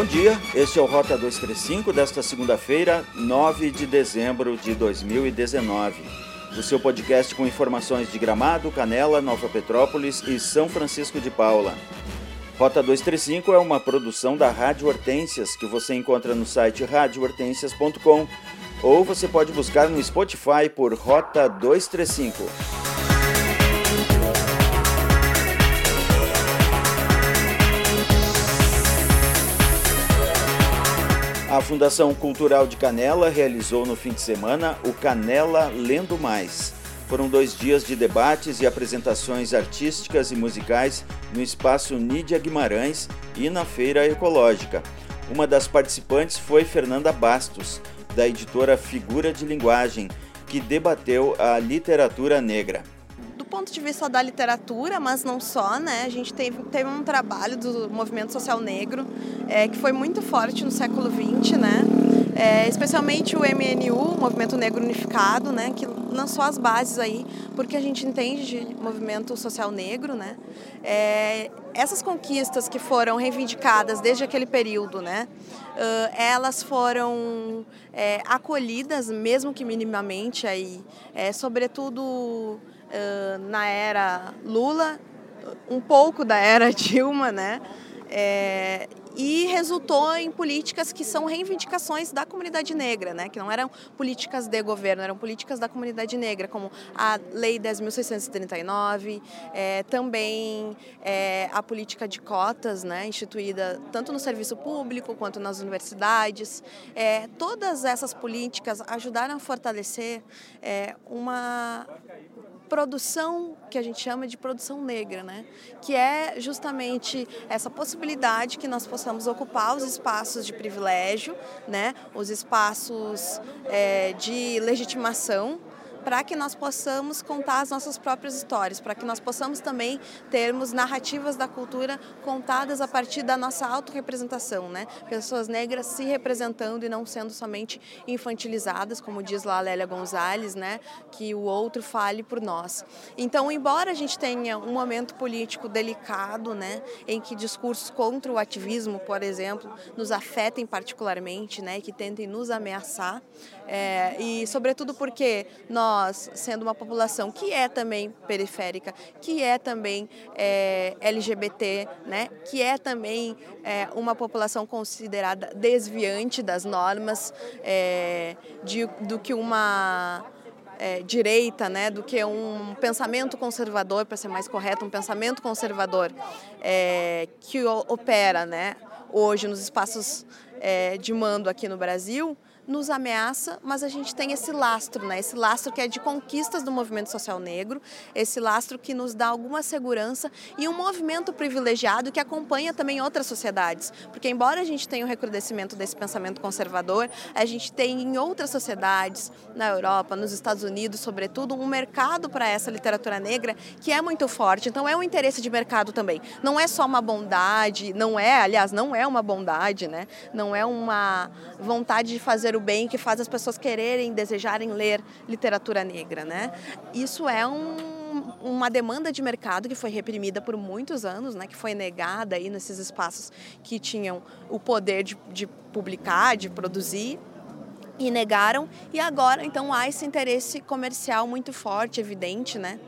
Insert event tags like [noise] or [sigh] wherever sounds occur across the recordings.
Bom dia, este é o Rota 235 desta segunda-feira, 9 de dezembro de 2019. O seu podcast com informações de Gramado, Canela, Nova Petrópolis e São Francisco de Paula. Rota 235 é uma produção da Rádio Hortências que você encontra no site radiohortências.com ou você pode buscar no Spotify por Rota 235. A Fundação Cultural de Canela realizou no fim de semana o Canela Lendo Mais. Foram dois dias de debates e apresentações artísticas e musicais no espaço Nídia Guimarães e na Feira Ecológica. Uma das participantes foi Fernanda Bastos, da editora Figura de Linguagem, que debateu a literatura negra ponto de vista da literatura, mas não só, né? A gente teve, teve um trabalho do movimento social negro é, que foi muito forte no século XX, né? É, especialmente o MNU, o Movimento Negro Unificado, né? Que lançou as bases aí, porque a gente entende de movimento social negro, né? É, essas conquistas que foram reivindicadas desde aquele período, né? Uh, elas foram é, acolhidas, mesmo que minimamente aí, é, sobretudo na era Lula, um pouco da era [laughs] Dilma, né? É, e resultou em políticas que são reivindicações da comunidade negra, né? que não eram políticas de governo, eram políticas da comunidade negra, como a Lei 10.639, é, também é, a política de cotas, né? instituída tanto no serviço público quanto nas universidades. É, todas essas políticas ajudaram a fortalecer é, uma produção que a gente chama de produção negra, né? que é justamente essa possibilidade que nós possamos ocupar os espaços de privilégio, né? os espaços é, de legitimação para que nós possamos contar as nossas próprias histórias, para que nós possamos também termos narrativas da cultura contadas a partir da nossa autorrepresentação, né? Pessoas negras se representando e não sendo somente infantilizadas, como diz lá a Lélia Gonzalez, né? Que o outro fale por nós. Então, embora a gente tenha um momento político delicado, né? Em que discursos contra o ativismo, por exemplo, nos afetem particularmente, né? Que tentem nos ameaçar, é, e sobretudo porque nós nós, sendo uma população que é também periférica, que é também é, LGBT, né, que é também é, uma população considerada desviante das normas é, de, do que uma é, direita, né, do que um pensamento conservador, para ser mais correto, um pensamento conservador é, que opera, né, hoje nos espaços é, de mando aqui no Brasil, nos ameaça, mas a gente tem esse lastro, né? Esse lastro que é de conquistas do movimento social negro, esse lastro que nos dá alguma segurança e um movimento privilegiado que acompanha também outras sociedades, porque embora a gente tenha o um recrudescimento desse pensamento conservador, a gente tem em outras sociedades, na Europa, nos Estados Unidos, sobretudo, um mercado para essa literatura negra que é muito forte. Então é um interesse de mercado também. Não é só uma bondade, não é, aliás, não é uma bondade, né? Não é uma vontade de fazer o bem que faz as pessoas quererem, desejarem ler literatura negra, né? Isso é um, uma demanda de mercado que foi reprimida por muitos anos, né? Que foi negada aí nesses espaços que tinham o poder de, de publicar, de produzir e negaram e agora então há esse interesse comercial muito forte, evidente, né?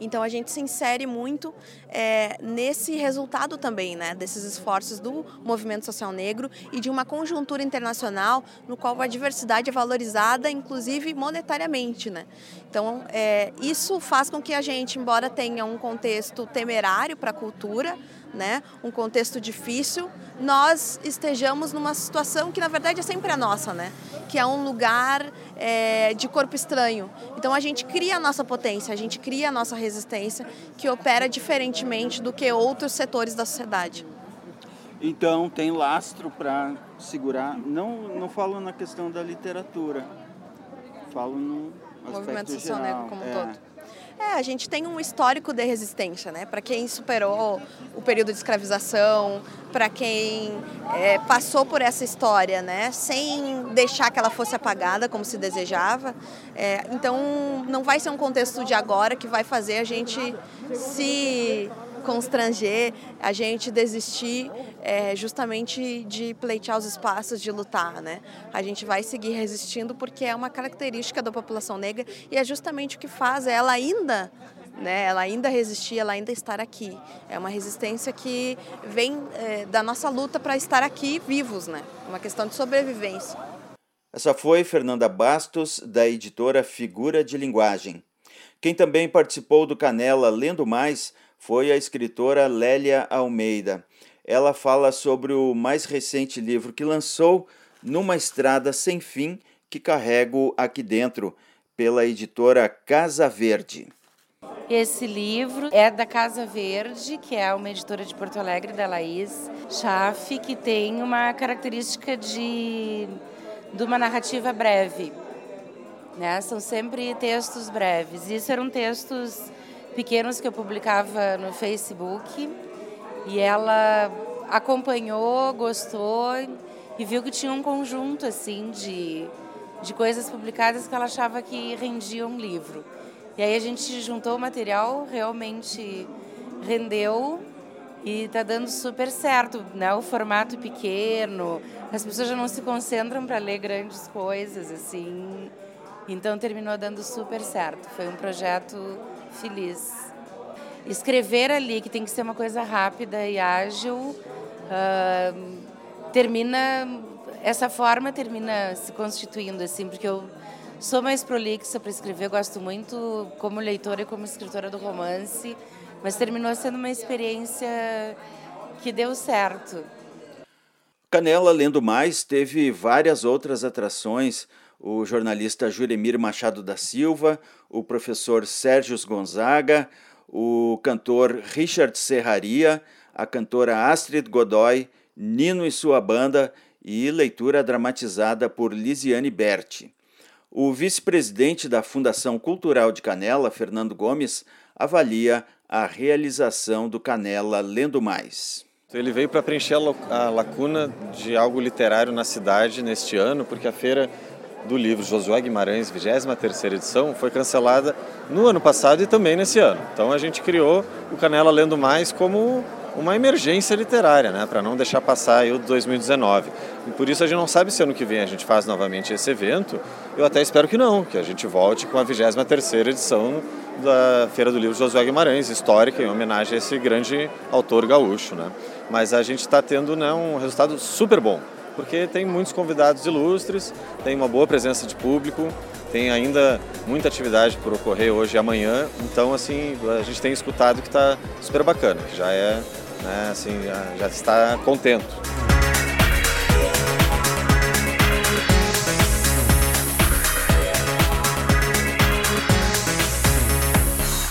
Então a gente se insere muito é, nesse resultado também, né, desses esforços do movimento social negro e de uma conjuntura internacional no qual a diversidade é valorizada, inclusive monetariamente, né. Então é, isso faz com que a gente, embora tenha um contexto temerário para a cultura, né, um contexto difícil, nós estejamos numa situação que na verdade é sempre a nossa, né, que é um lugar é, de corpo estranho. Então a gente cria a nossa potência, a gente cria a nossa resistência, que opera diferentemente do que outros setores da sociedade. Então tem lastro para segurar. Não, não falo na questão da literatura, falo no aspecto movimento social negro como um é. todo. É, a gente tem um histórico de resistência, né? Para quem superou o período de escravização, para quem é, passou por essa história, né? Sem deixar que ela fosse apagada como se desejava. É, então, não vai ser um contexto de agora que vai fazer a gente se constranger a gente desistir é, justamente de pleitear os espaços, de lutar, né? A gente vai seguir resistindo porque é uma característica da população negra e é justamente o que faz ela ainda né? Ela ainda resistir, ela ainda estar aqui. É uma resistência que vem é, da nossa luta para estar aqui vivos, né? Uma questão de sobrevivência. Essa foi Fernanda Bastos, da editora Figura de Linguagem. Quem também participou do Canela Lendo Mais foi a escritora Lélia Almeida. Ela fala sobre o mais recente livro que lançou, Numa Estrada Sem Fim, que carrego aqui dentro, pela editora Casa Verde. Esse livro é da Casa Verde, que é uma editora de Porto Alegre, da Laís Chafe, que tem uma característica de, de uma narrativa breve. Né? São sempre textos breves. Isso eram textos pequenos que eu publicava no Facebook e ela acompanhou, gostou e viu que tinha um conjunto assim de, de coisas publicadas que ela achava que rendiam um livro. E aí a gente juntou o material, realmente rendeu e está dando super certo, né? O formato pequeno, as pessoas já não se concentram para ler grandes coisas, assim. Então terminou dando super certo. Foi um projeto feliz. Escrever ali, que tem que ser uma coisa rápida e ágil, uh, termina essa forma termina se constituindo assim, porque eu Sou mais prolixa para escrever, gosto muito como leitora e como escritora do romance, mas terminou sendo uma experiência que deu certo. Canela Lendo Mais teve várias outras atrações. O jornalista Juremir Machado da Silva, o professor Sérgio Gonzaga, o cantor Richard Serraria, a cantora Astrid Godoy, Nino e sua banda e leitura dramatizada por Lisiane Berti. O vice-presidente da Fundação Cultural de Canela, Fernando Gomes, avalia a realização do Canela Lendo Mais. Ele veio para preencher a lacuna de algo literário na cidade neste ano, porque a feira do livro Josué Guimarães, 23 edição, foi cancelada no ano passado e também nesse ano. Então a gente criou o Canela Lendo Mais como uma emergência literária, né, para não deixar passar o 2019. E por isso a gente não sabe se ano que vem a gente faz novamente esse evento. Eu até espero que não, que a gente volte com a 23ª edição da Feira do Livro Josué Guimarães, histórica, em homenagem a esse grande autor gaúcho. Né? Mas a gente está tendo né, um resultado super bom, porque tem muitos convidados ilustres, tem uma boa presença de público, tem ainda muita atividade por ocorrer hoje e amanhã, então assim a gente tem escutado que está super bacana, que já é né, assim, já, já está contente.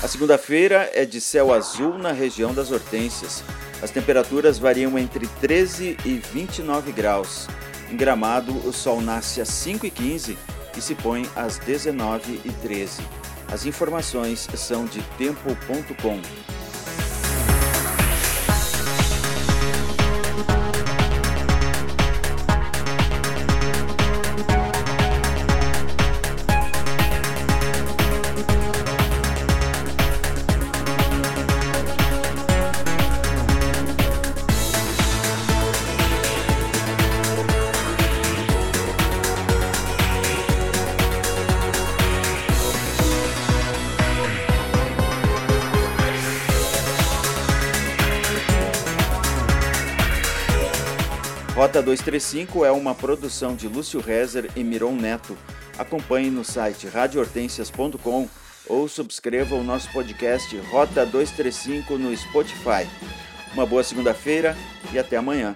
A segunda-feira é de céu azul na região das Hortênsias. As temperaturas variam entre 13 e 29 graus. Em Gramado, o sol nasce às 5 e 15 se põe às 19 e 13. As informações são de tempo.com. Rota 235 é uma produção de Lúcio Rezer e Miron Neto. Acompanhe no site radiohortensias.com ou subscreva o nosso podcast Rota 235 no Spotify. Uma boa segunda-feira e até amanhã.